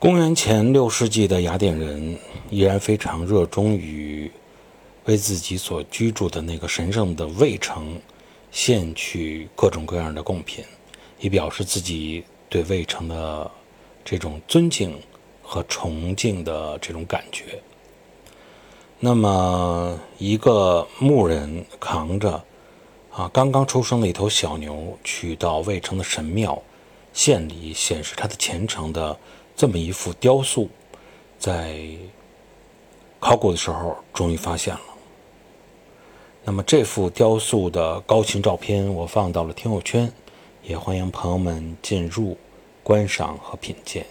公元前六世纪的雅典人依然非常热衷于为自己所居住的那个神圣的卫城献去各种各样的贡品，以表示自己对卫城的这种尊敬和崇敬的这种感觉。那么，一个牧人扛着啊刚刚出生的一头小牛去到卫城的神庙献礼，显示他的虔诚的。这么一幅雕塑，在考古的时候终于发现了。那么这幅雕塑的高清照片我放到了听友圈，也欢迎朋友们进入观赏和品鉴。